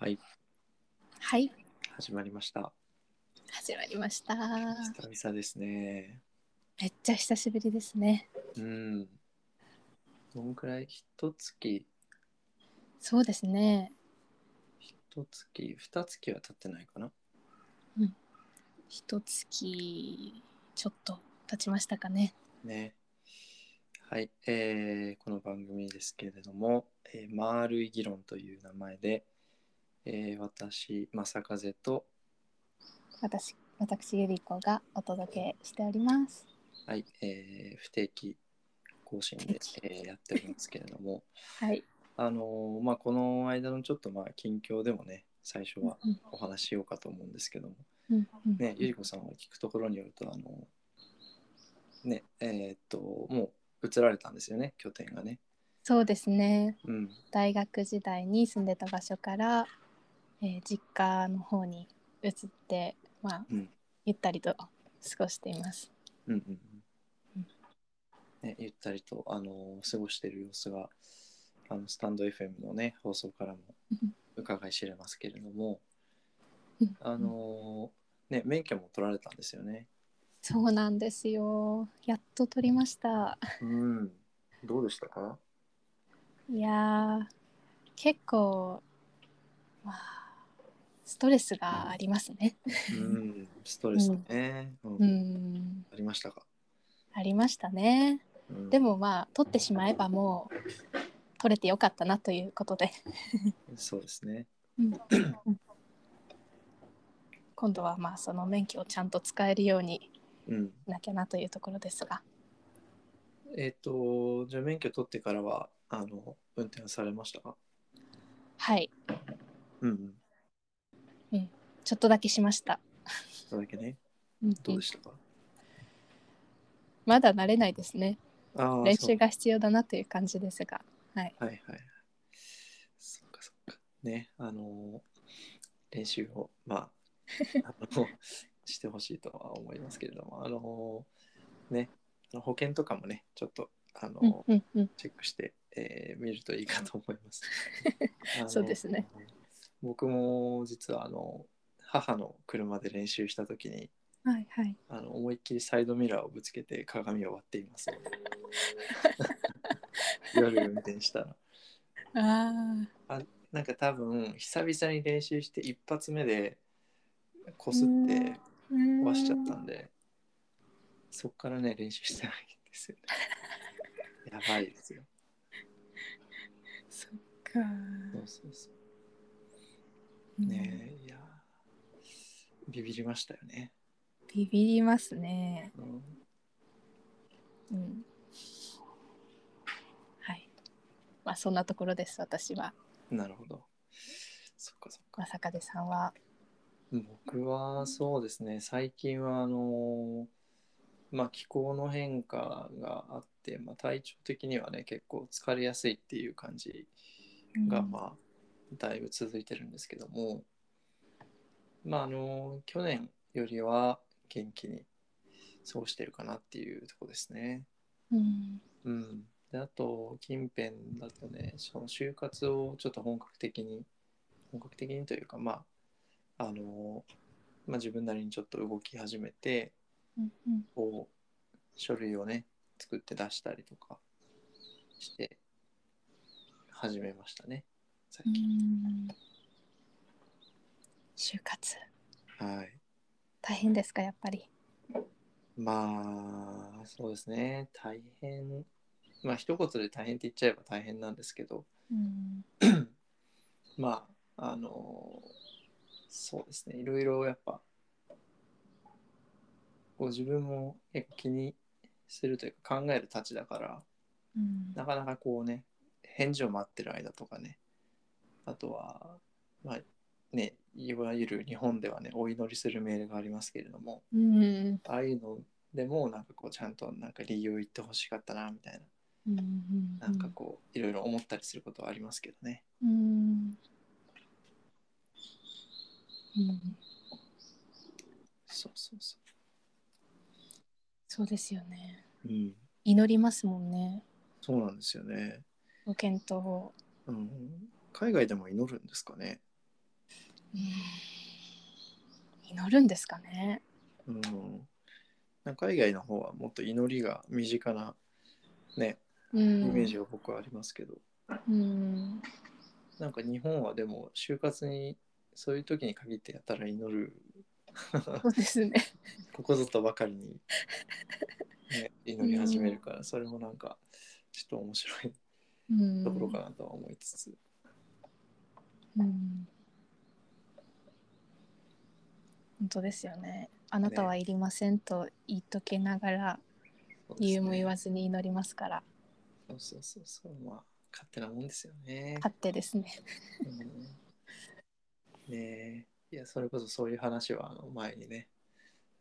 はい、はい、始まりました。始まりました。久々ですね。めっちゃ久しぶりですね。うん。どんくらい？一月、そうですね。一月、二月は経ってないかな？一月ちょっと経ちましたかね。ね。はい、えーこの番組ですけれども、えー、丸い議論という名前で、えー私、正風と、私、私ゆり子がお届けしております。はい、えー不定期更新で、えーやっておりますけれども、はい。あのーまあ、この間のちょっとまあ近況でもね、最初はうんお話ししようかと思うんですけども、うんうんね、ゆりこさんは聞くところによると、あの、ね、えーっと、もう移られたんですよね、拠点がね。そうですね。うん、大学時代に住んでた場所から、えー実家の方に移って、まあ、うん、ゆったりと過ごしています。うん、うんうん。ね、ゆったりと、あの、過ごしている様子が、あの、スタンド FM のね、放送からも伺い知れますけれども、うんあの、ね、免許も取られたんですよね。そうなんですよ。やっと取りました。うん。どうでしたか？いやー結構まあストレスがありますね。うん、ストレスね。うんうんありましたか、ありましたね。うんでもまあ取ってしまえばもう取れてよかったなということで、そうですね。今度はまあその免許をちゃんと使えるようにうん。なきゃなというところですがえっ、と、じゃあ免許取ってからは、あの、運転されましたか？はいうんうん。ちょっとだけしました。それだけね。うんどうでしたか、まだ慣れないですね。練習が必要だなという感じですが、はい、はいはい。そっかそっか。ね、あの、練習を、まあ、あの、してほしいとは思いますけれども、あの、ね、あの保険とかもね、ちょっと、あの、うんうんうん、チェックして、えー見るといいかと思います。そうですね。僕も実はあの母の車で練習した時にはいはい。あの思いっきりサイドミラーをぶつけて鏡を割っています 夜運転したらあなんか多分久々に練習して一発目でこすってあ、うん。壊しちゃったんでそっからね練習してないんですよね。やばいですよ。そっか。そうそうそう。うん。ねえいやビビりましたよね、ビビりますね。うんうん。はい。まあそんなところです。私は。なるほどそっかそっかまさかでさんは。僕はそうですね最近はあのまあ気候の変化があって、まあ、体調的にはね結構疲れやすいっていう感じが、うんまあだいぶ続いてるんですけどもまああの去年よりは元気に過ごしてるかなっていうとこですね。うん。うん、であと近辺だとねその就活をちょっと本格的に本格的にというかまああの、まあ、自分なりにちょっと動き始めてうんうん。こう書類をね作って出したりとかして始めましたね最う近、ん就活。はい。大変ですかやっぱり？まあそうですね。大変。まあ一言で大変って言っちゃえば大変なんですけど。うん。まああのそうですね。いろいろやっぱこう自分も結構気にするというか考えるたちだからうん。なかなかこうね返事を待ってる間とかね。あとはまあねいわゆる日本ではねお祈りするメールがありますけれどもうん。ああいうのでもなんかこうちゃんとなんか理由を言ってほしかったなみたいなうん。なんかこういろいろ思ったりすることはありますけどねうん。うん。そうそうそそうですよね。ううん祈りますもんね。そうなんですよねご検討を。うん、海外でも祈るんですかねうん祈るんですかね。うん、なんか海外の方はもっと祈りが身近なねうイん、メージが僕はありますけど、うん、なんか日本はでも就活にそういう時に限ってやったら祈る。そうですね。ここぞとばかりに、ね、祈り始めるから、それもなんかちょっと面白いうん、ところかなとは思いつつ、うん本当ですよね。あなたはいりませんと言っときながら、理由も言わずに祈りますから、そうそうそう。そう。まあ勝手なもんですよね。勝手ですね。うん。ね。えいやそれこそそういう話はあの前にね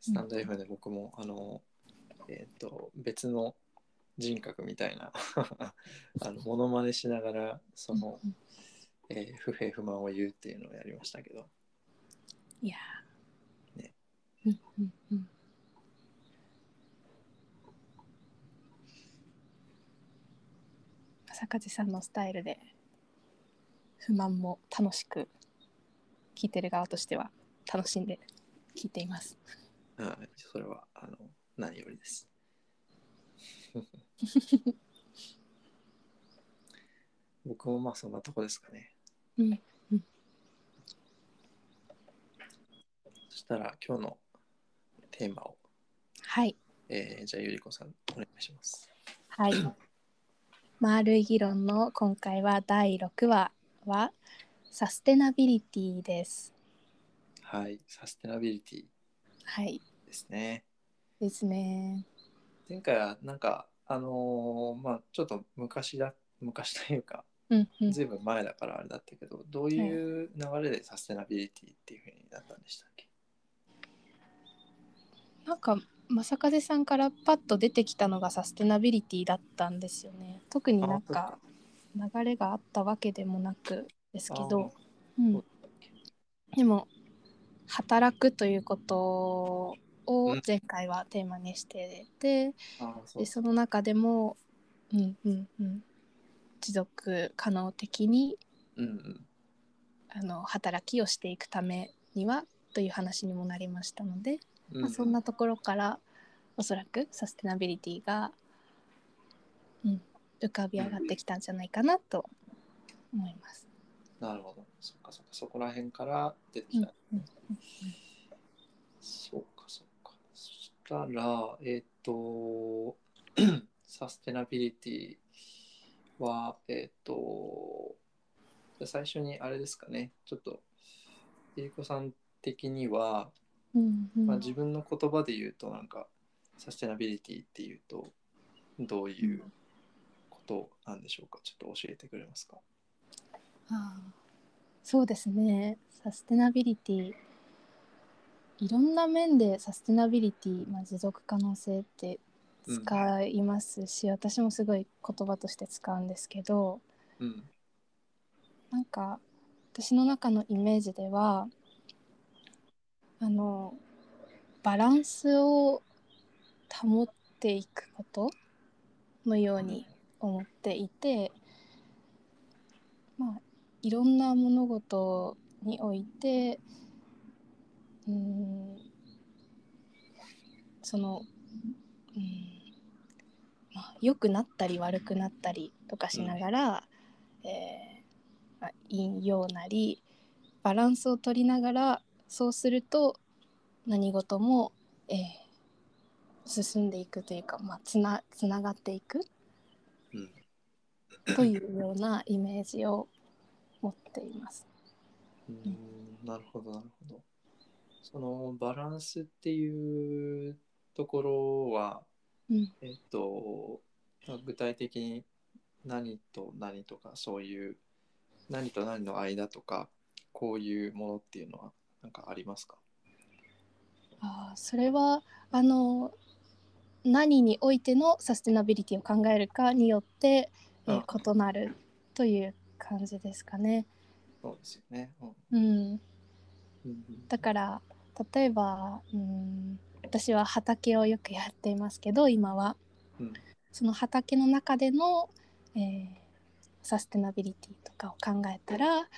スタンド F で僕も、あのえっ、と別の人格みたいな あのモノマネしながらその、えー不平不満を言うっていうのをやりましたけど。いやー。ねうんうんうん。坂地さんのスタイルで不満も楽しく聞いてる側としては楽しんで聞いています。はいそれはあの何よりです。僕もまあそんなとこですかね。うんそしたら今日のテーマを、はいえーじゃあゆりこさんお願いします。はい。丸い議論の今回は第6話はサステナビリティです。はい、サステナビリティはい。ですね。ですね。前回はなんかあのーまあちょっと昔だ昔というかうんうん。ずいぶん前だからあれだったけどどういう流れでサステナビリティっていうふうになったんでしたっけ？なんか正風さんからパッと出てきたのがサステナビリティだったんですよね。特になんか流れがあったわけでもなくですけど、うん、でも働くということをうん。前回はテーマにしてて、う。でその中でも、うんうんうん、持続可能的にうんうん。あの働きをしていくためにはという話にもなりましたので、うんまあ、そんなところからおそらくサステナビリティが、うん、浮かび上がってきたんじゃないかなと思います。なるほど。そっかそっか。そこら辺から出てきた、うんそうかそうか。そしたらえっ、と サステナビリティはえっ、とじゃあ最初にあれですかね。ちょっとゆりこさん的には、うんうん。まあ、自分の言葉で言うとなんかサステナビリティっていうとどういうことなんでしょうか？ちょっと教えてくれますか？ああそうですね。サステナビリティいろんな面でサステナビリティ、まあ、持続可能性って使いますし、私もすごい言葉として使うんですけどうん。なんか私の中のイメージではあのバランスを保っていくことのように思っていて、まあいろんな物事においてうーんその、うんまあ、良くなったり悪くなったりとかしながら、えーまあ、引用なりバランスを取りながらそうすると何事も、えー進んでいくというか、まあ、つなつながっていくうんというようなイメージを持っています。うーんなるほどなるほど。そのバランスっていうところは、うんえっと、まあ具体的に何と何とかそういう何と何の間とかこういうものっていうのはなんかありますか？あーそれはあの何においてのサステナビリティを考えるかによって、えーあ異なるという感じですかね。そうですよね。うんうん、うん。だから例えば、うん、私は畑をよくやっていますけど今は。うん。その畑の中での、えーサステナビリティとかを考えたら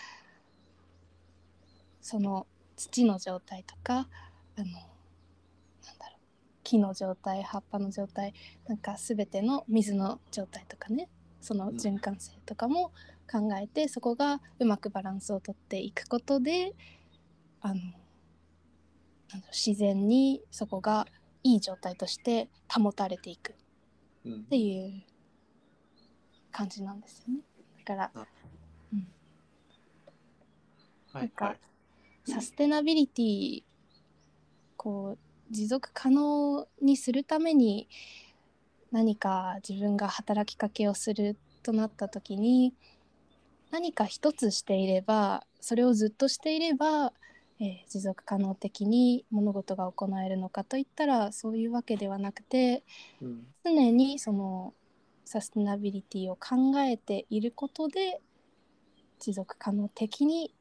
その土の状態とかあのなんだろう木の状態葉っぱの状態なんか全ての水の状態とかねその循環性とかも考えて、そこがうまくバランスをとっていくことであの自然にそこがいい状態として保たれていくうん。っていう感じなんですよね。だからはいなんかはいサステナビリティこう持続可能にするために何か自分が働きかけをするとなった時に何か一つしていればそれをずっとしていれば、えー持続可能的に物事が行えるのかといったらそういうわけではなくてうん。常にそのサステナビリティを考えていることで持続可能的に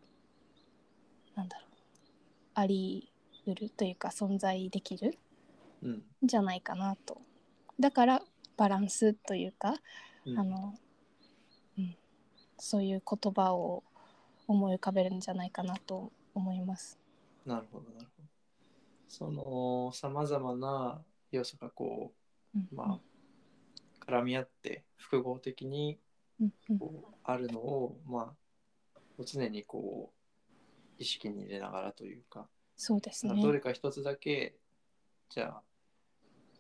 なんだろう。ありうるというか存在できるうん。んじゃないかなと。だからバランスというか、うん。あの、うん、そういう言葉を思い浮かべるんじゃないかなと思います。なるほどなるほど。そのさまざまな要素がこうん。うまあ絡み合って複合的にうんうん。こうあるのをまあ常にこう意識に入れながらというかそうですね。どれか一つだけじゃあ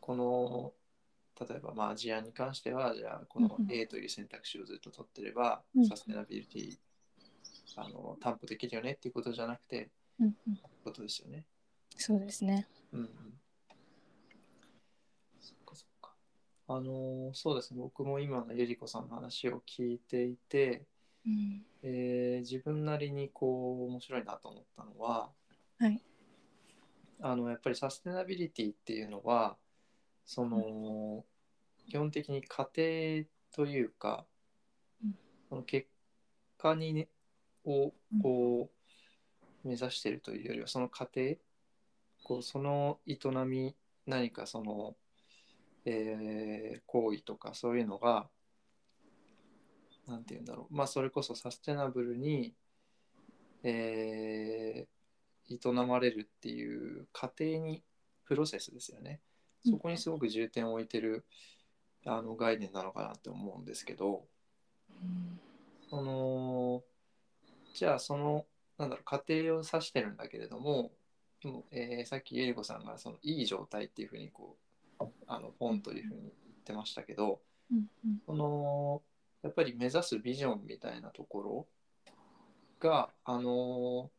この例えばまあ事案に関してはじゃあこの A という選択肢をずっと取ってれば、うんサステナビリティあの担保できるよねっていうことじゃなくてうんうん、ことですよね。そうですね。うんうん。そっかそっか。あのーそうですね僕も今のゆり子さんの話を聞いていて、うん。えー自分なりにこう面白いなと思ったのは、はい。あのやっぱりサステナビリティっていうのはその、基本的に過程というか、うん。その結果に、ね、をこう目指しているというよりはその過程こうその営み何かその、えー行為とかそういうのがなんて言うんだろう。まあそれこそサステナブルに、えー営まれるっていう過程にプロセスですよね。うん。そこにすごく重点を置いてるあの概念なのかなって思うんですけどうんそのじゃあそのなんだろう過程を指してるんだけれどもでも、えーさっきゆり子さんがそのいい状態っていうふうにこうあのポンというふうに言ってましたけどうんうん。そのやっぱり目指すビジョンみたいなところがあの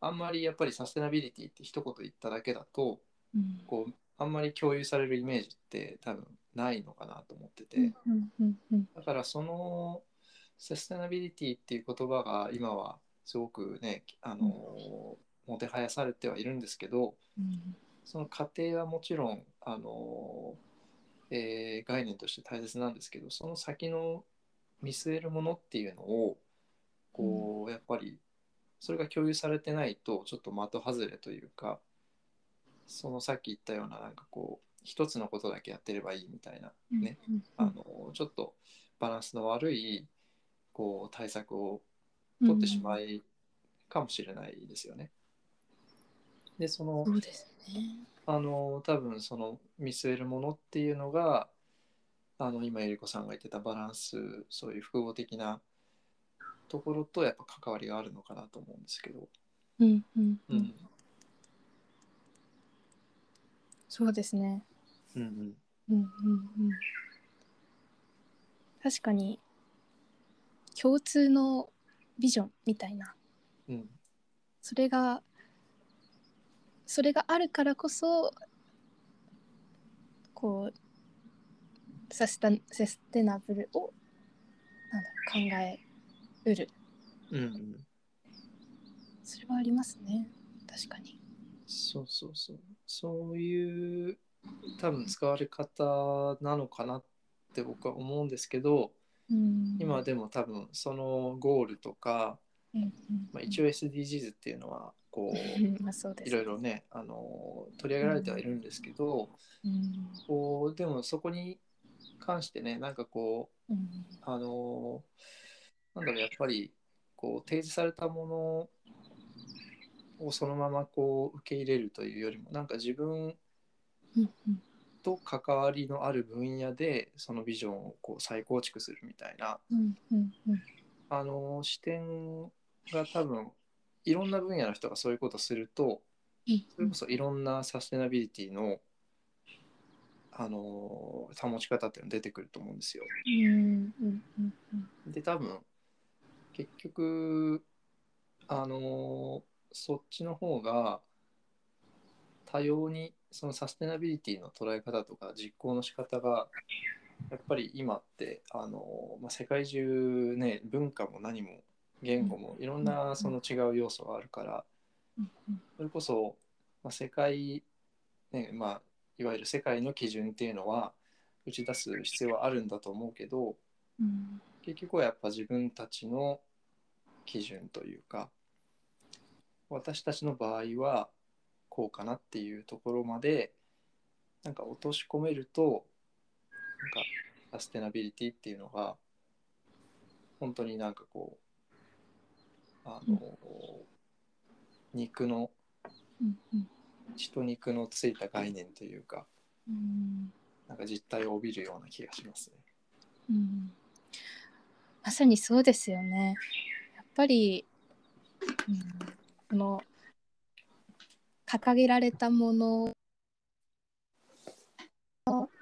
あんまりやっぱりサステナビリティって一言言っただけだとうん。こうあんまり共有されるイメージって多分ないのかなと思ってて、だからそのサステナビリティっていう言葉が今はすごくねあの、もてはやされてはいるんですけどうん。その過程はもちろんあの、えー概念として大切なんですけどその先の見据えるものっていうのをこう、やっぱりそれが共有されてないとちょっと的外れというかそのさっき言ったようななんかこう一つのことだけやってればいいみたいなねうんあのちょっとバランスの悪いこう対策を取ってしまいかもしれないですよね。でそのそうですね。あの多分その見据えるものっていうのがあの今ゆり子さんが言ってたバランスそういう複合的なところとやっぱ関わりがあるのかなと思うんですけど。うんうんううんん、そうですね。うんうんうんうんうん。確かに共通のビジョンみたいなうんそれがそれがあるからこそこうサスタサステナブルをなんだろう考えうる。うんうん。それはありますね。確かに。そうそうそう。そういう多分使われ方なのかなって僕は思うんですけどうん、今はでも多分そのゴールとか、うんうん。まあ、一応 SDGs っていうのはこううん まあそうですいろいろねあの取り上げられてはいるんですけど、うん。こうでもそこに関してねなんかこううん。あのなんだろうやっぱりこう提示されたものをそのままこう受け入れるというよりもなんか自分と関わりのある分野でそのビジョンをこう再構築するみたいなうんうんうん。あの視点が多分いろんな分野の人がそういうことするとうん。それこそいろんなサステナビリティのあの保ち方っていうのが出てくると思うんですよ。うんうんうんうんで多分結局あのそっちの方が多様にそのサステナビリティの捉え方とか実行の仕方がやっぱり今ってあの、まあ、世界中ね文化も何も言語もいろんなその違う要素があるからうんうん。それこそ、まあ、世界、ねまあ、いわゆる世界の基準っていうのは打ち出す必要はあるんだと思うけどうん結局はやっぱ自分たちの基準というか私たちの場合はこうかなっていうところまでなんか落とし込めるとなんかサステナビリティっていうのが本当になんかこうあの、肉のうんうん血と肉のついた概念というかうんなんか実態を帯びるような気がしますね。うんまさにそうですよね。やっぱり、うん、この掲げられたもの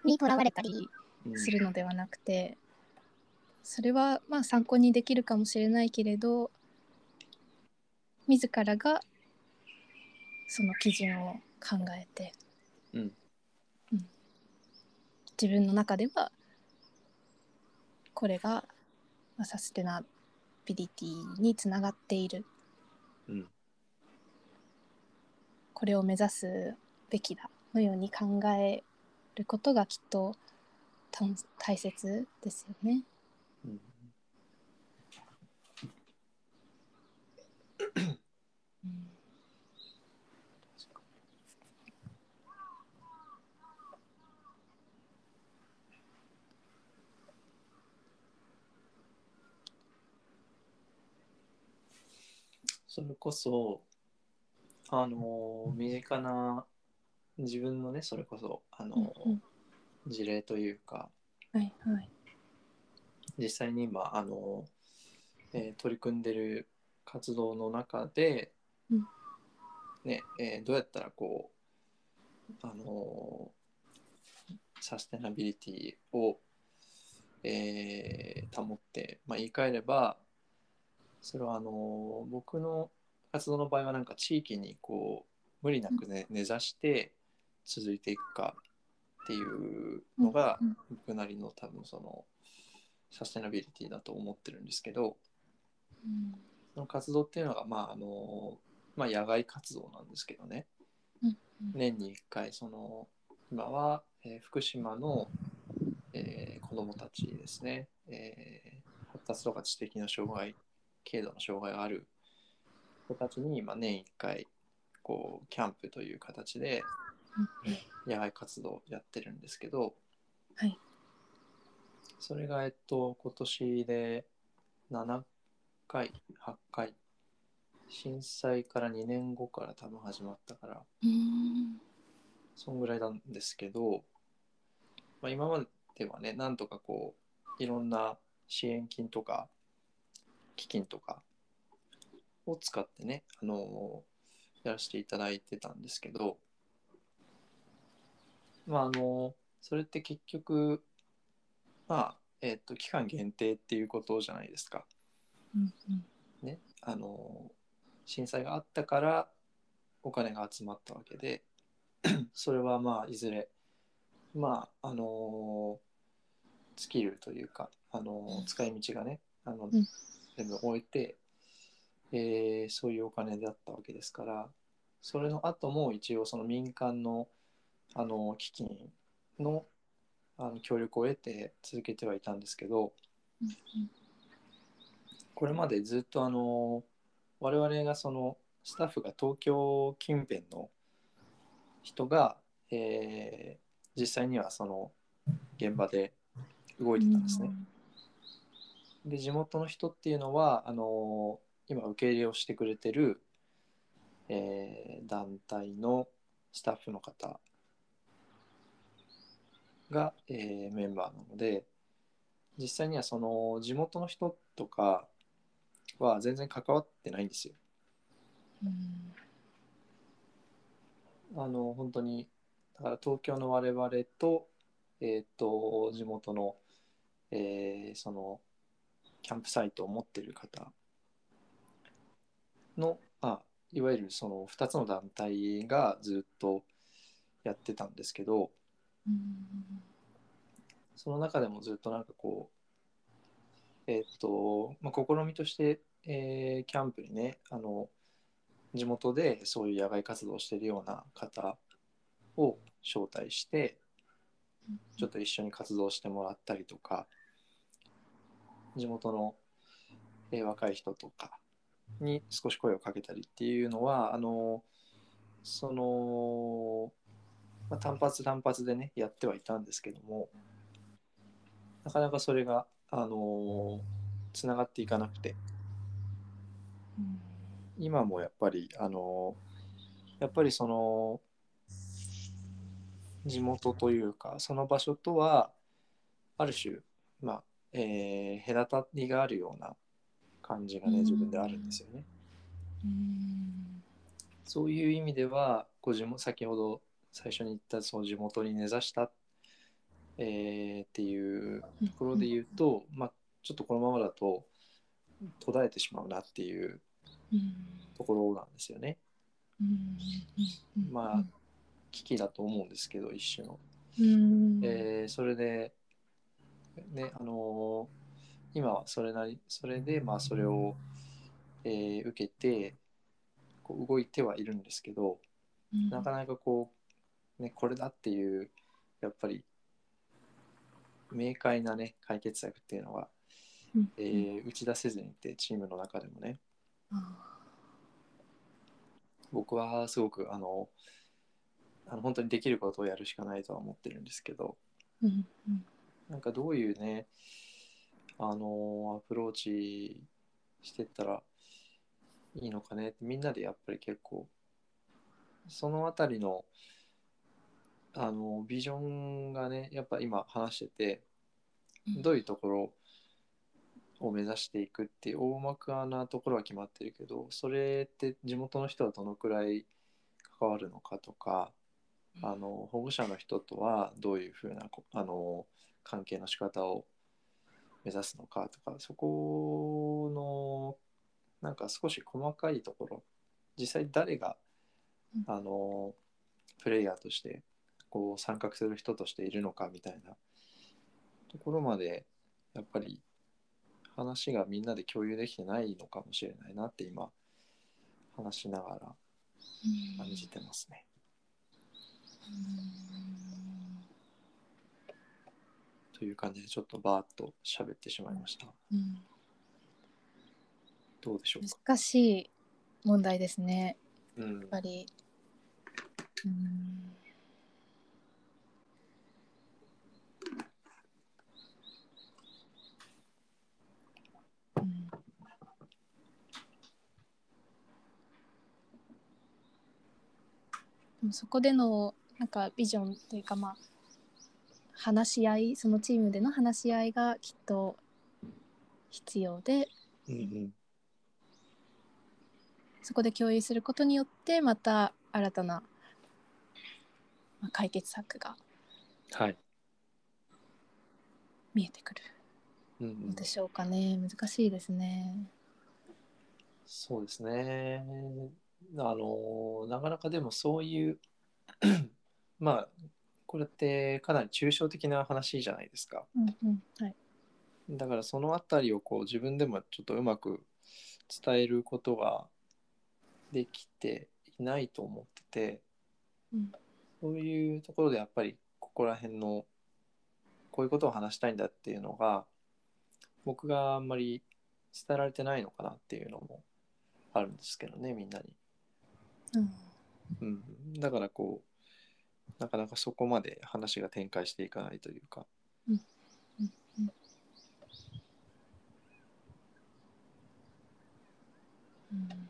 にとらわれたりうんするのではなくて、それはまあ参考にできるかもしれないけれど自らがその基準を考えて、うん。うん。自分の中ではこれがまあサステナビリティにつながっている。うん。これを目指すべきだのように考えることがきっとたん大切ですよね。それこそあの身近な自分のねそれこそあの、うん事例というかはいはい。実際に今あの、えー取り組んでる活動の中で、うんねえーどうやったらこうあのサステナビリティを、えー保って、まあ、言い換えればそれはあの僕の活動の場合はなんか地域にこう無理なくね、根ざして続いていくかっていうのがうん僕なりの多分そのサステナビリティだと思ってるんですけどうん。その活動っていうのがまああのまあ野外活動なんですけどね。うん年に1回その今は、えー福島の、えー子どもたちですね、えー発達とか知的な障害軽度の障害がある子たちに、まあ、年1回こうキャンプという形で野外活動をやってるんですけど、はい。それがえっと今年で7回8回震災から2年後から多分始まったからうん。そんぐらいなんですけど、まあ、今まではねなんとかこういろんな支援金とか基金とかを使ってねあのやらせていただいてたんですけどまああのそれって結局まあえっ、と期間限定っていうことじゃないですか。うんうん。ね、あの震災があったからお金が集まったわけで それはまあいずれまああの尽きるというか、あの使い道がねあの、うん全部終えて、えーそういうお金だったわけですからそれの後も一応その民間のあの基金のあの協力を得て続けてはいたんですけど、これまでずっとあの我々がそのスタッフが東京近辺の人が、えー実際にはその現場で動いてたんですね。で地元の人っていうのはあの今受け入れをしてくれてるえー団体のスタッフの方が、えーメンバーなので実際にはその地元の人とかは全然関わってないんですよ。うんあの本当にだから東京の我々と,、えー、と地元の、えーそのキャンプサイトを持ってる方のあいわゆるその2つの団体がずっとやってたんですけどうんその中でもずっとなんかこうえっ、と、まあ、試みとして、えーキャンプにねあの地元でそういう野外活動をしているような方を招待してちょっと一緒に活動してもらったりとか地元の、えー若い人とかに少し声をかけたりっていうのはあのその、まあ、単発単発でねやってはいたんですけどもなかなかそれがあのつながっていかなくて。今もやっぱりあのやっぱりその地元というかその場所とはある種まあ、えー隔たりがあるような感じがね自分であるんですよね。うんそういう意味ではこう先ほど最初に言ったその地元に根ざした、えーっていうところで言うと、まあ、ちょっとこのままだと途絶えてしまうなっていううんところなんですよね。まあ危機だと思うんですけど一種の。うん。えーそれで、ねあのー今はそれなりそれでまあそれを、えー受けてこう動いてはいるんですけどうん。なかなかこう、ね、これだっていうやっぱり明快なね解決策っていうのが、うん。えー打ち出せずにいてチームの中でもね。あ僕はすごくあのあの本当にできることをやるしかないとは思ってるんですけど。ーうんうんなんかどういうねあのアプローチしてったらいいのかねってみんなでやっぱり結構そのあたりのあのビジョンがねやっぱ今話しててどういうところを目指していくっていう大まかなところは決まってるけどそれって地元の人はどのくらい関わるのかとかあの保護者の人とはどういうふうなこあの関係の仕方を目指すのかとかそこのなんか少し細かいところ実際誰がうんあのプレイヤーとしてこう参画する人としているのかみたいなところまでやっぱり話がみんなで共有できてないのかもしれないなって今話しながら感じてますね。という感じでちょっとバーッと喋ってしまいました。うんどうでしょうか？難しい問題ですね。うん。やっぱり。うん。うん。でもそこでのなんかビジョンというかまあ話し合いそのチームでの話し合いがきっと必要でうんうんそこで共有することによってまた新たなまあ解決策がはい。見えてくるうんうんのでしょうかね難しいですね。そうですね。あの、なかなかでもそういう、まあ、これってかなり抽象的な話じゃないですか。うんうんはいだからそのあたりをこう自分でもちょっとうまく伝えることができていないと思ってて、うんそういうところでやっぱりここら辺のこういうことを話したいんだっていうのが僕があんまり伝えられてないのかなっていうのもあるんですけどねみんなに。うんうん、だからこうなかなかそこまで話が展開していかないというか。うん。うん。そう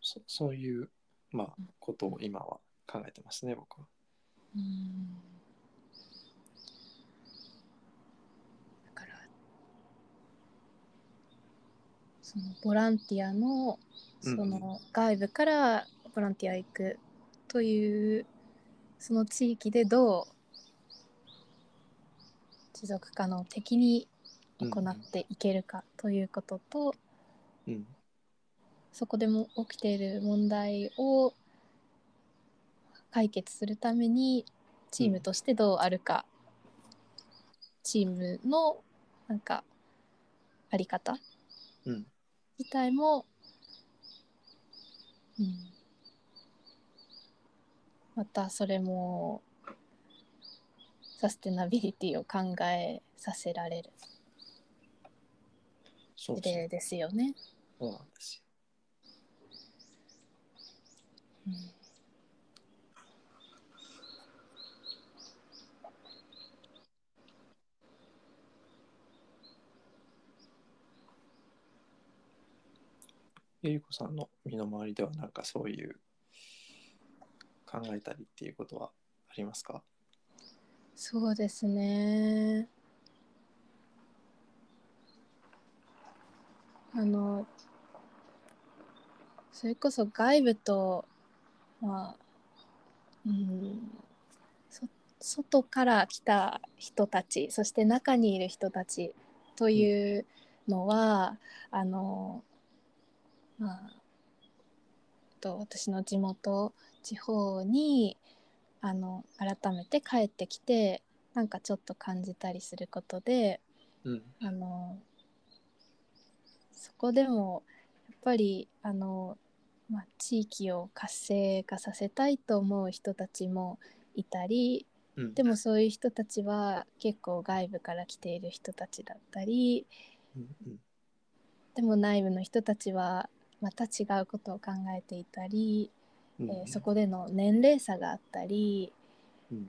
そうそういう、まあ、ことを今は考えてますね僕は。うん。だからそのボランティアのそうん。の外部からボランティア行くというその地域でどう持続可能的に行っていけるかということと、うんそこでも起きている問題を解決するためにチームとしてどうあるか、チームのなんかあり方うん自体も、うん、またそれもサステナビリティを考えさせられる事例ですよね。そうなんですよ。うんゆりこさんの身の回りではなんかそういう考えたりっていうことはありますか？そうですね。あのそれこそ外部とまあうんそ外から来た人たちそして中にいる人たちというのは、あのまあと私の地元地方にあの改めて帰ってきてなんかちょっと感じたりすることでうん。あのそこでもやっぱりあの、まあ、地域を活性化させたいと思う人たちもいたりうん。でもそういう人たちは結構外部から来ている人たちだったりうんうん。でも内部の人たちはまた違うことを考えていたり、うんえーそこでの年齢差があったりうん。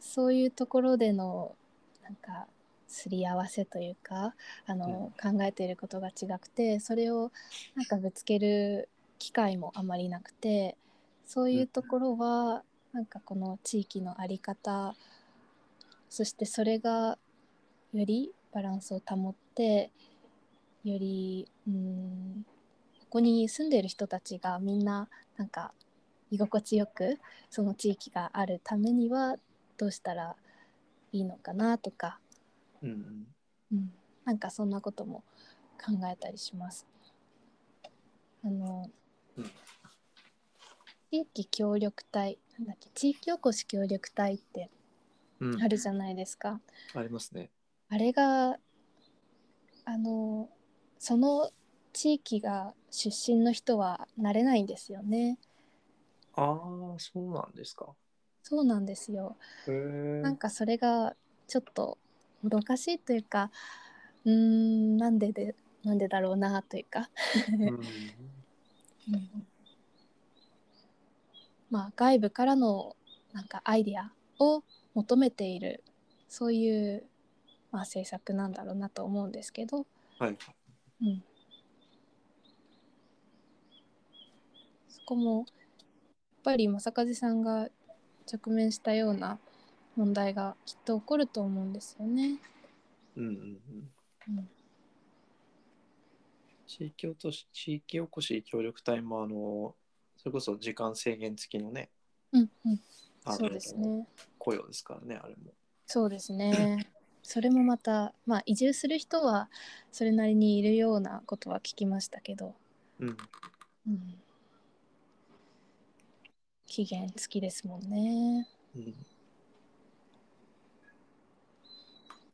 そういうところでのなんかすり合わせというかあの、考えていることが違くてそれをなんかぶつける機会もあまりなくてそういうところは、なんかこの地域の在り方そしてそれがよりバランスを保ってよりうんここに住んでいる人たちがみんななんか居心地よくその地域があるためにはどうしたらいいのかなとか、うんうんうん、なんかそんなことも考えたりします。あの、うん地域協力隊なんだっけ？地域おこし協力隊ってうんあるじゃないですか。ありますね。あれがあのその地域が出身の人はなれないんですよね。ああ、そうなんですか。そうなんですよ。なんかそれがちょっともどかしいというかうーんなんででなんでだろうなというか、うんうんまあ外部からのなんかアイデアを求めているそういう、まあ、政策なんだろうなと思うんですけど、はい。うん、そこもやっぱり正和さんが直面したような問題がきっと起こると思うんですよね。うんうんうん。うん地域おとし地域おこし協力隊もあのそれこそ時間制限付きのねうんうん、そうですね。雇用ですからねあれも。そうですね。それもまた、まあ、移住する人はそれなりにいるようなことは聞きましたけど、うん。うん、期限付きですもんね。うん、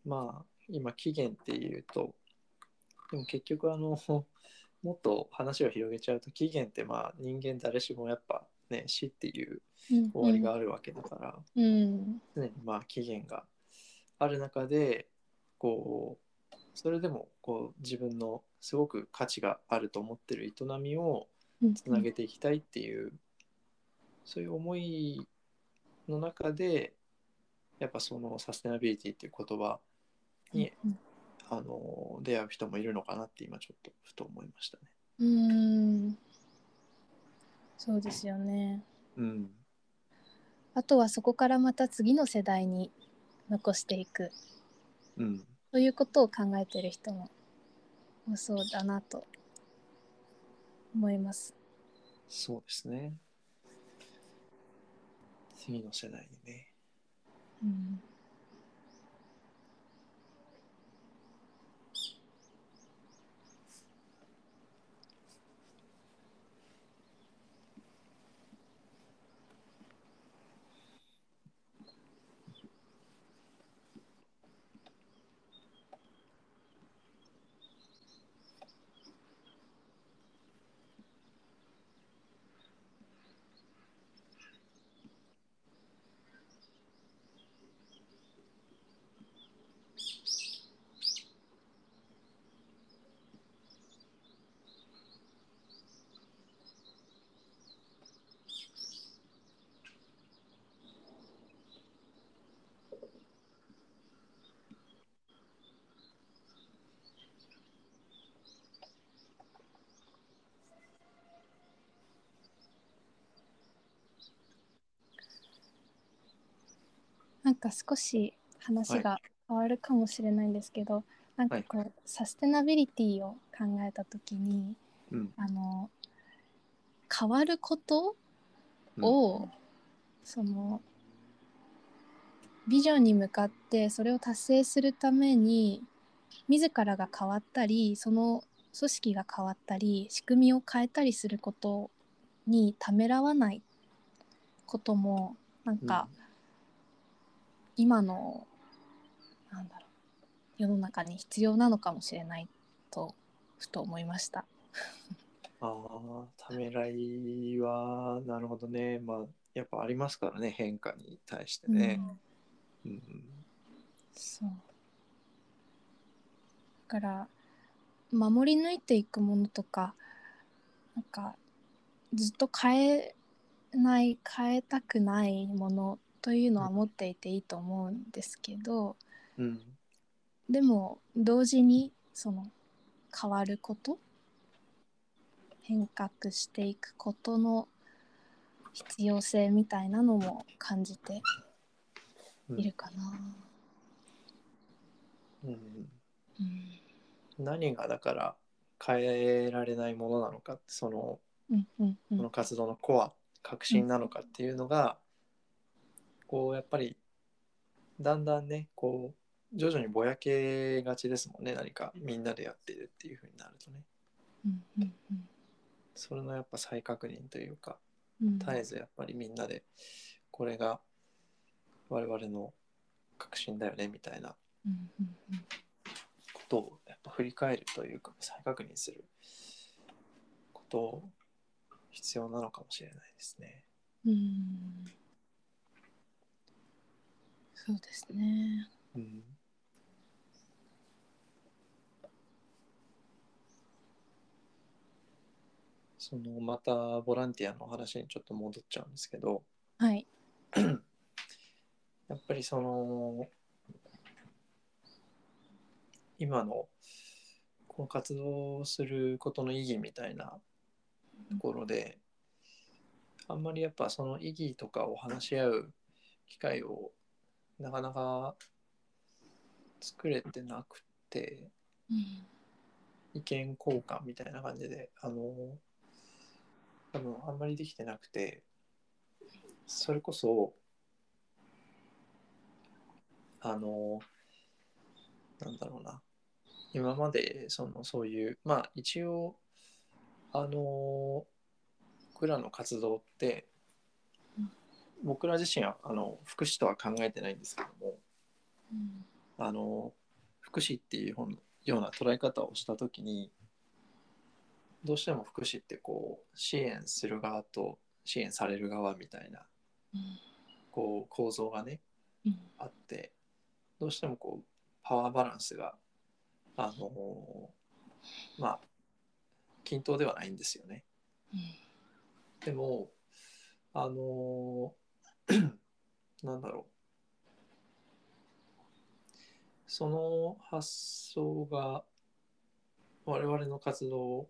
まあ今期限っていうとでも結局あの もっと話を広げちゃうと期限ってまあ人間誰しもやっぱね死っていううん。終わりがあるわけだから、うん。常にまあ期限がある中でこうそれでもこう自分のすごく価値があると思ってる営みをうん。つなげていきたいっていう、そういう思いの中でやっぱそのサステナビリティっていう言葉に、うんあの出会う人もいるのかなって今ちょっとふと思いましたね。うん。そうですよね。うん。あとはそこからまた次の世代に残していく。うん。ということを考えてる人も多そうだなと思います。そうですね。次の世代にね。うん、か少し話が変わるかもしれないんですけど、なんかこう、サステナビリティを考えた時にうん。あの変わることうん。を、そのビジョンに向かってそれを達成するために自らが変わったりその組織が変わったり仕組みを変えたりすることにためらわないこともなんか、今のなんだろう世の中に必要なのかもしれないとふと思いました。ああためらいはなるほどね。まあやっぱありますからね変化に対してね、うんうん。そう。だから守り抜いていくものとかなんかずっと変えない変えたくないものというのは持っていていいと思うんですけど、うん。でも同時にその変わること変革していくことの必要性みたいなのも感じてうん。いるかな。うん。うん。何がだから変えられないものなのかそのうんうんうん。この活動のコア核心なのかっていうのが、こうやっぱりだんだんねこう徐々にぼやけがちですもんね何かみんなでやっているっていう風になるとね。うんうんうんそれのやっぱ再確認というかうん絶えずやっぱりみんなでこれが我々の核心だよねみたいなことをやっぱ振り返るというか再確認すること必要なのかもしれないですね。うん。そうですね。うんそのまたボランティアの話にちょっと戻っちゃうんですけどはい。やっぱりその今のこの活動をすることの意義みたいなところであんまりやっぱその意義とかを話し合う機会をなかなか作れてなくてうん意見交換みたいな感じであの多分あんまりできてなくてそれこそあのなんだろうな。今までそのそういうまあ一応あの僕らの活動って僕ら自身はあの福祉とは考えてないんですけどもうん。あの福祉っていう本ような捉え方をした時にどうしても福祉ってこう支援する側と支援される側みたいなうん。こう構造がねうん。あってどうしてもこうパワーバランスがあのまあ均等ではないんですよね。でもあの なんだろう。その発想が我々の活動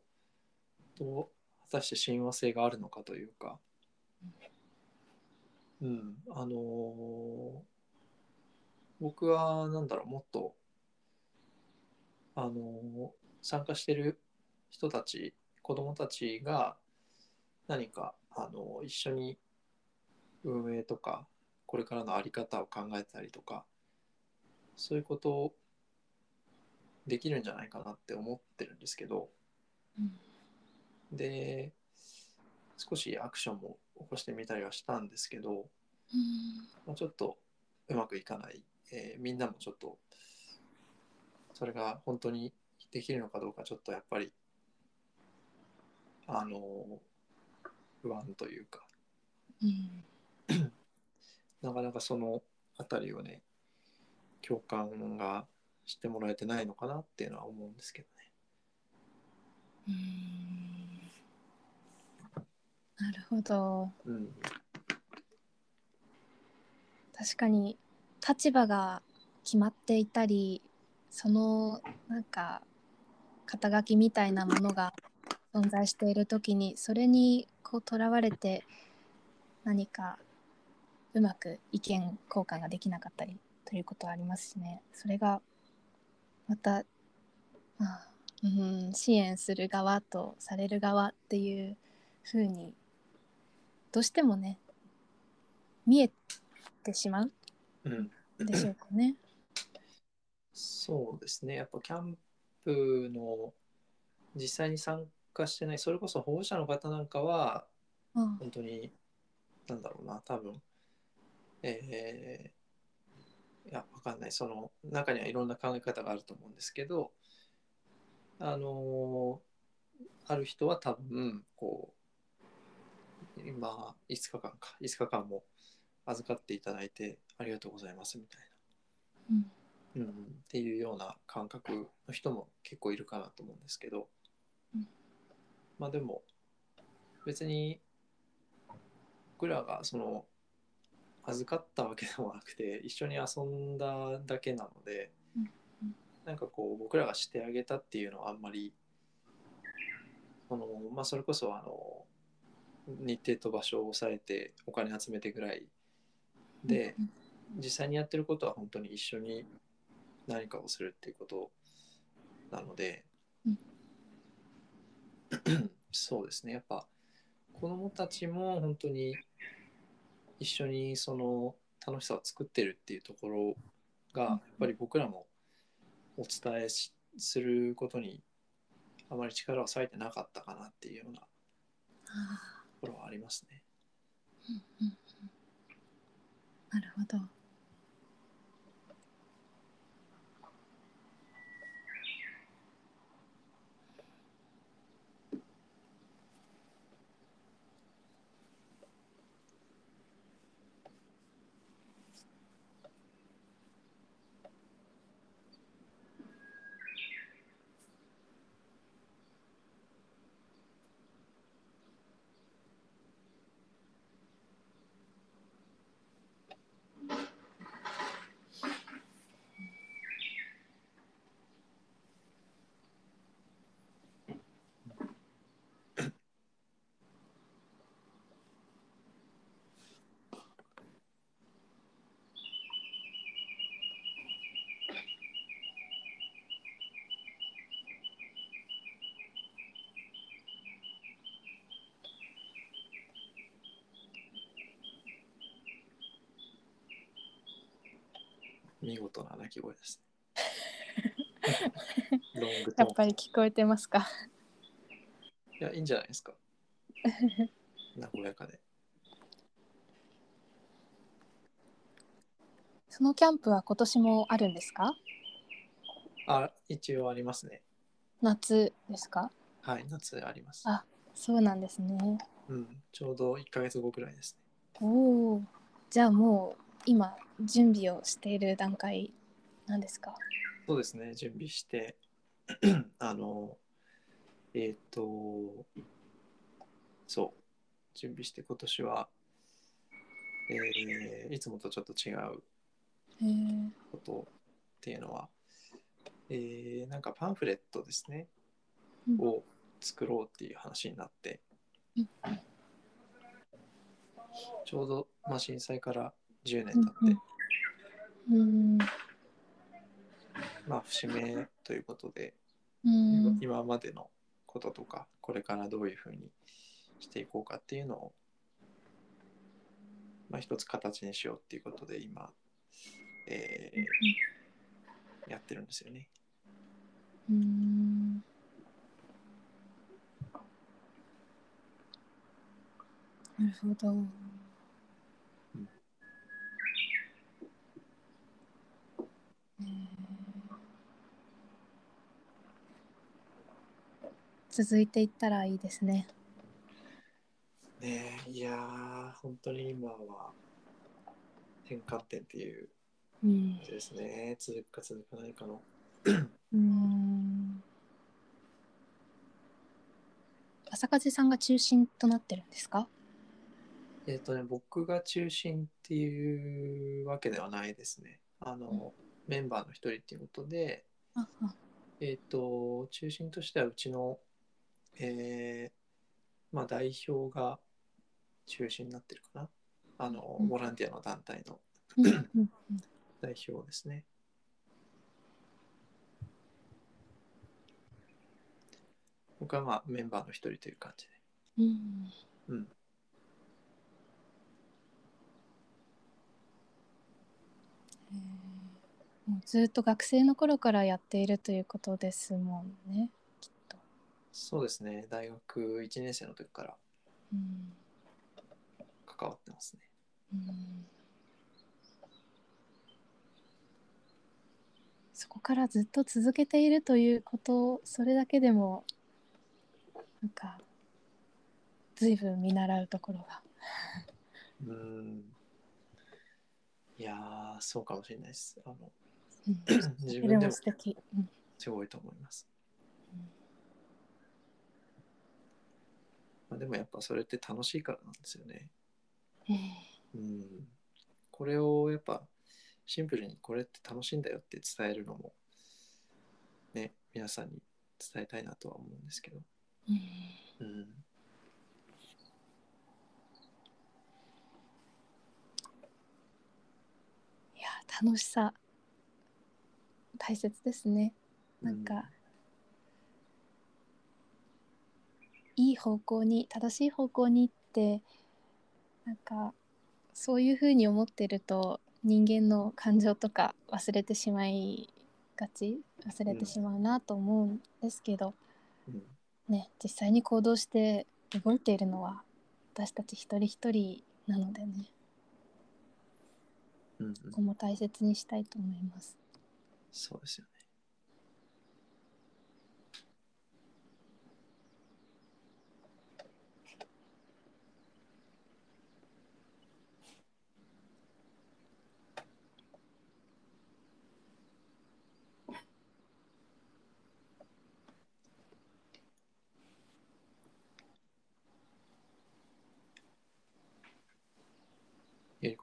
と果たして親和性があるのかというか、うん、あのー僕はなんだろうもっとあのー参加してる人たち子供たちが何かあのー一緒に運営とかこれからの在り方を考えたりとかそういうことをできるんじゃないかなって思ってるんですけどうん。で少しアクションも起こしてみたりはしたんですけど、うん。まあ、ちょっとうまくいかない、えーみんなもちょっとそれが本当にできるのかどうかちょっとやっぱりあの不安というか。うん なかなかそのあたりをね共感がしてもらえてないのかなっていうのは思うんですけどね。うん。なるほど。うん、確かに立場が決まっていたりそのなんか肩書きみたいなものが存在している時にそれにこうとらわれて何かうまく意見交換ができなかったりということはありますしね。それがまた、まあうん、支援する側とされる側っていう風にどうしてもね見えてしまううん。でしょうかね。そうですね。やっぱキャンプの実際に参加してないそれこそ保護者の方なんかはうん。本当になんだろうな多分えーいやわかんない。その中にはいろんな考え方があると思うんですけどあのある人は多分こう今5日間か5日間も預かっていただいてありがとうございますみたいうん。な、うん、っていうような感覚の人も結構いるかなと思うんですけど、うん。まあでも別に僕らがその預かったわけでもなくて 一緒に遊んだだけなので、うんうん。なんかこう僕らがしてあげたっていうのはあんまりそのまあそれこそあの日程と場所を抑えてお金集めてぐらいで、うん実際にやってることは本当に一緒に何かをするっていうことなので、うん。そうですね。やっぱ子どもたちも本当に一緒にその楽しさを作ってるっていうところがやっぱり僕らもお伝えしすることにあまり力を割いてなかったかなっていうようなとあころはありますね。ーうんうんうんなるほど。見事な鳴き声ですね。ロングトーン。やっぱり聞こえてますか？いや、いいんじゃないですか。和やかで。そのキャンプは今年もあるんですか？あ、一応ありますね。夏ですか？はい、夏あります。あそうなんですね。うん、ちょうど1ヶ月後くらいですね。おお。じゃあもう今準備をしている段階なんですか？そうですね、準備して、あの、えっ、と、そう、準備して今年は、えーいつもとちょっと違う。ことっていうのは、えーなんかパンフレットですね、うん。を作ろうっていう話になって、うん。ちょうど、まあ、震災から10年経って、うん。まあ節目ということで、うん。今までのこととかこれからどういうふうにしていこうかっていうのを、まあ、一つ形にしようっていうことで今、えーやってるんですよね。うん。なるほど。続いていったらいいですね。ねえいやー本当に今は転換点っていううん感じですね続くか続かないかの。うん朝風さんが中心となってるんですか？えっ、とね僕が中心っていうわけではないですね。あの、メンバーの一人っていうことで、えっ、と、中心としてはうちの、えーまあ代表が中心になってるかな。あの、うんボランティアの団体の代表ですね。僕はまあメンバーの一人という感じで。うんうん。もうずっと学生の頃からやっているということですもんね。そうですね。大学1年生の時からうん関わってますね。うんそこからずっと続けているということそれだけでもなんか随分見習うところが。うーん。いやー、そうかもしれないです。あのうん で自分でもすごいと思います。まあ、でもやっぱそれって楽しいからなんですよね。うん。これをやっぱシンプルにこれって楽しいんだよって伝えるのもね、皆さんに伝えたいなとは思うんですけど。うんうん。いや楽しさ大切ですね。なんか、いい方向に正しい方向に行ってなんかそういうふうに思ってると人間の感情とか忘れてしまいがち忘れてしまうなと思うんですけど、うん、ね実際に行動して動いているのは私たち一人一人なのでねうん、うんここも大切にしたいと思います。そうですよね。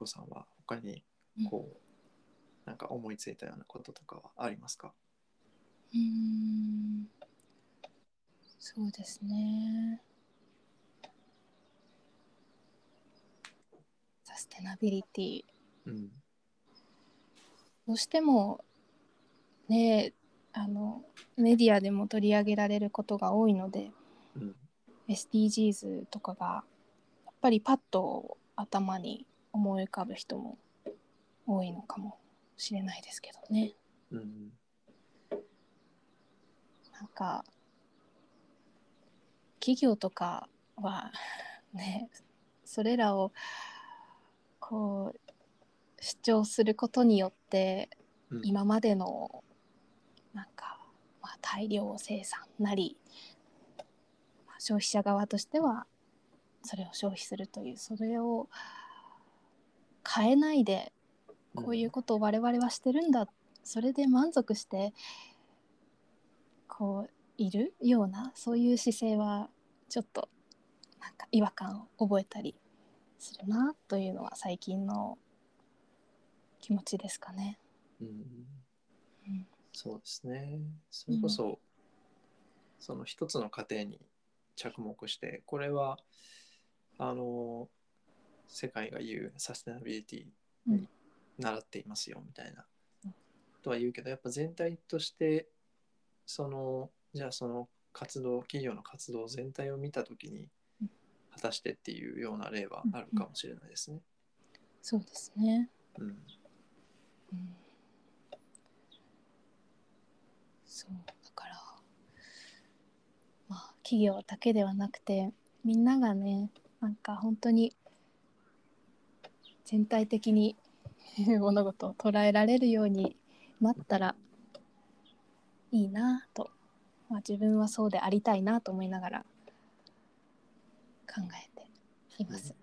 さんは他にこう、なんか思いついたようなこととかはありますか？うーんそうですね。サステナビリティうん。どうしてもねあのメディアでも取り上げられることが多いのでうん。SDGs とかがやっぱりパッと頭に思い浮かぶ人も多いのかもしれないですけどね。うん。なんか企業とかはね それらをこう主張することによってうん今までのなんか、まあ、大量生産なり、まあ消費者側としてはそれを消費するというそれを変えないでこういうことを我々はしてるんだ、それで満足してこういるようなそういう姿勢はちょっとなんか違和感を覚えたりするなというのは最近の気持ちですかね。うん。うん。そうですね。それこそ、その一つの家庭に着目してこれはあの世界が言うサステナビリティに習っていますよみたいな、うんとは言うけどやっぱ全体としてそのじゃあその活動企業の活動全体を見た時にうん果たしてっていうような例はあるかもしれないですね。そうですね。うんうんそうだからまあ企業だけではなくてみんながねなんか本当に全体的に 物事を捉えられるようになったらいいなと、まあ、自分はそうでありたいなと思いながら考えています。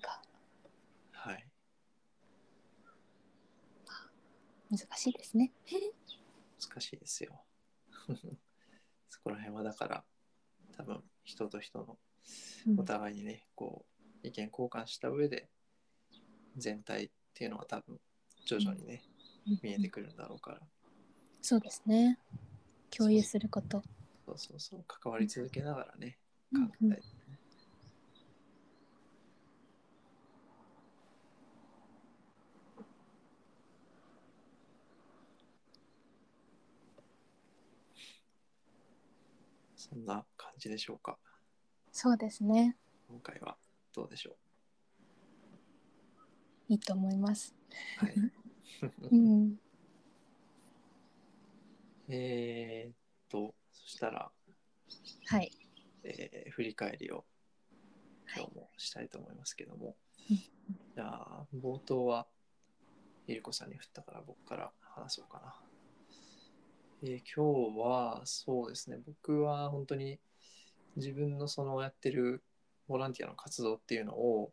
が。はい、難しいですね。難しいですよ。そこら辺はだから多分人と人のうん。お互いにねこう意見交換した上で全体っていうのは多分徐々にね見えてくるんだろうから。そうですね。共有すること。そうそうそう。関わり続けながらねうん考えたい、そんな感じでしょうか。そうですね。今回はどうでしょいいと思います。うはいうん。えーっとそしたら、はい。えー振り返りをはい今日もしたいと思いますけども、うんじゃあ冒頭はゆりこさんに振ったから僕から話そうかな、えー今日はそうですね僕は本当に自分のそのやってるボランティアの活動っていうのを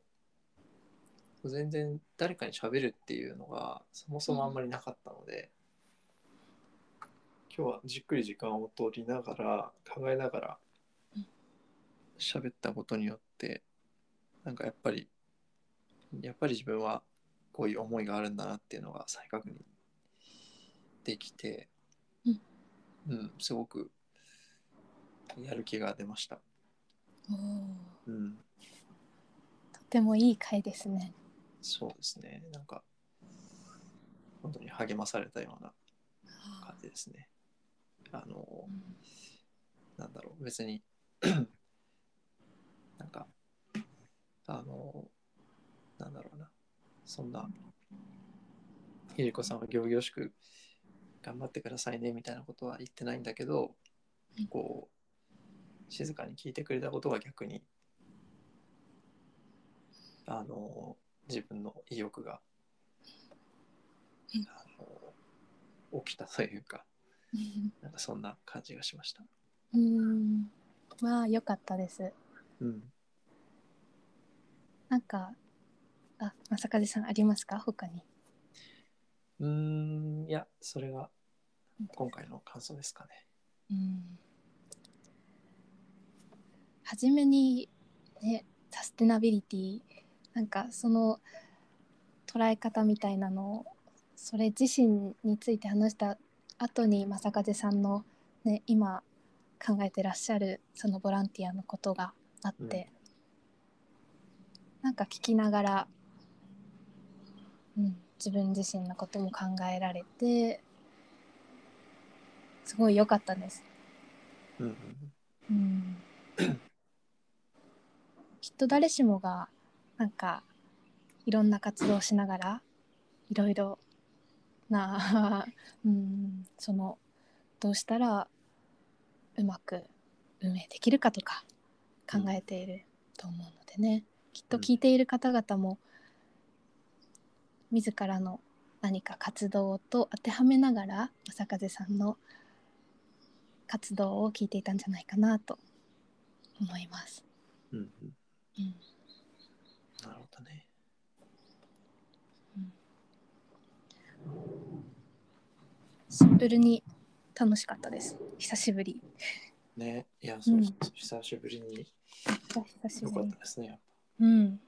全然誰かに喋るっていうのがそもそもあんまりなかったので、今日はじっくり時間を取りながら考えながらうん喋ったことによってなんかやっぱりやっぱり自分はこういう思いがあるんだなっていうのが再確認できて、うんうん、すごくやる気が出ました。うん、とてもいい回ですね。そうですね。なんか本当に励まされたような感じですね。あのうんなんだろう別に なんかあのなんだろうなそんなゆりこさんは行々しく頑張ってくださいねみたいなことは言ってないんだけどうんこう静かに聞いてくれたことが逆にあの自分の意欲がうんあの起きたというかうんなんかそんな感じがしました。うん。まあ良かったです。うんなんかあ正和さんありますか？他に。うーん、いや、それが今回の感想ですかね。うん。初めにねサステナビリティなんかその捉え方みたいなのをそれ自身について話した後に正和さんの、ね、今考えてらっしゃるそのボランティアのことがあって、なんか聞きながら、うん、自分自身のことも考えられてすごい良かったです。うんうん。うん。きっと誰しもがなんかいろんな活動をしながらいろいろな、うん、そのどうしたらうまく運営できるかとか考えていると思うのでね、きっと聞いている方々も自らの何か活動と当てはめながら正風さんの活動を聞いていたんじゃないかなと思います。うん。うんうんなるほどね。シンプルに楽しかったです。久しぶり。ね、いや、そうそうそう久しぶりに久しよかっぶりたですね。やっうん。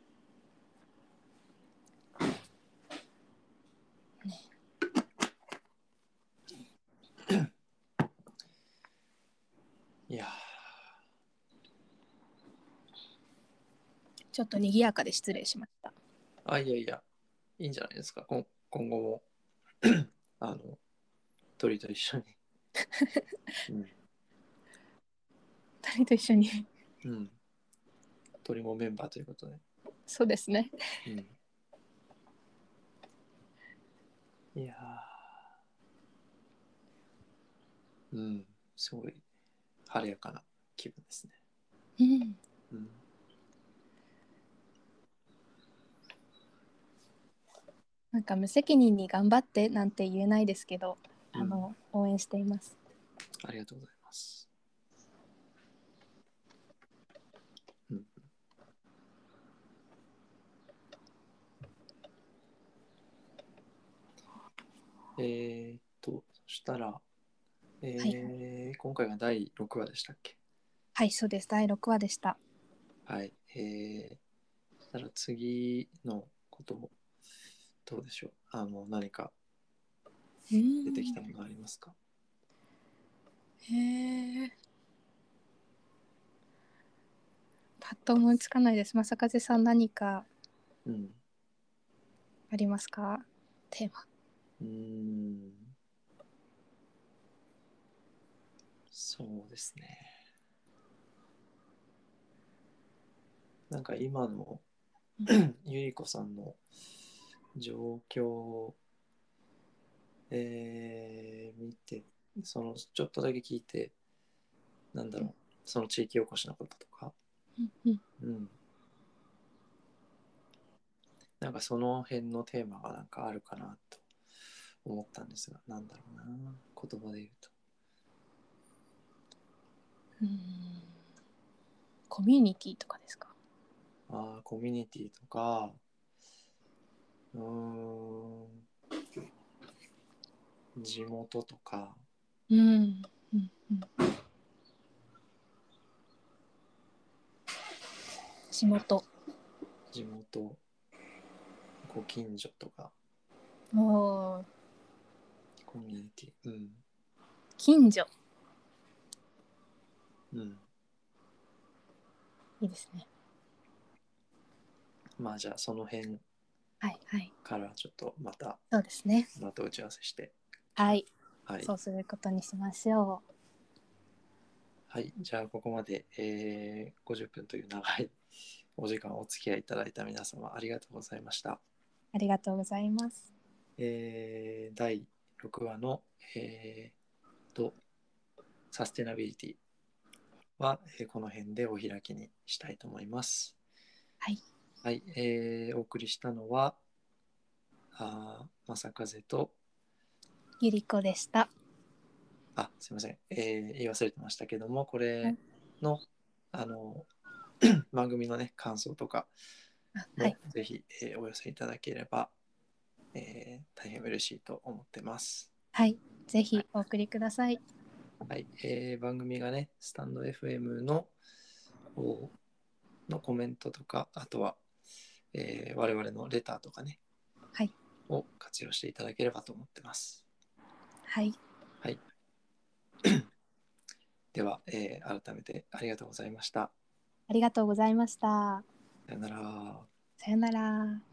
ぱいやちょっと賑やかで失礼しました。あ、いやいや、いいんじゃないですか。こん今後も、あの、鳥と一緒に。誰と一緒に。うん。うん。鳥もメンバーということで。そうですね。うん。いやーうん、すごい晴れやかな気分ですね。うん。うん。なんか無責任に頑張ってなんて言えないですけど、うんあの応援しています。ありがとうございます。うん。えー、っと、そしたら、えー今回が第6話でしたっけ？はい、そうです。第6話でした。はい。えー、そしたら次のことをどうでしょう？あの、何か出出てきたものありますか？へえ。パッと思いつかないです。正風さん何かうん。ありますか？テーマ。うーんそうですね。なんか今の ゆりこさんの状況を、えー見て、そのちょっとだけ聞いて、なんだろう、その地域おこしのこととか、うん。なんかその辺のテーマがなんかあるかなと思ったんですが、なんだろうな、言葉で言うと。うん。コミュニティとかですか？ああ、コミュニティとか、うーん、地元とか、うんうんうん地元。地元、ご近所とか、おー。コミュニティ、うん、近所。うん。いいですね。まあじゃあその辺はいはい。からちょっとまた、そうですね。また打ち合わせして、はい、はい。そうすることにしましょはい、じゃあここまで、えー50分という長い お時間お付き合いいただいた皆様ありがとうございました。うありがとうございますえー第6話の、えーとサステナビリティは、えーこの辺でお開きにしたいと思います。はい。はい、えーお送りしたのは、あー正風と、ゆりこでした。あ、すいません、えー言い忘れてましたけども、これの、あの、番組のね、感想とかも、あはい。ぜひ、えーお寄せいただければ、えー大変嬉しいと思ってます。はい。ぜひお送りください。はい、えー番組がね、スタンド FM のおのコメントとか、あとは、えー我々のレターとかね、はい。を活用していただければと思ってます。はいはい。では、えー改めてありがとうございました。ありがとうございましたさよなら。さよなら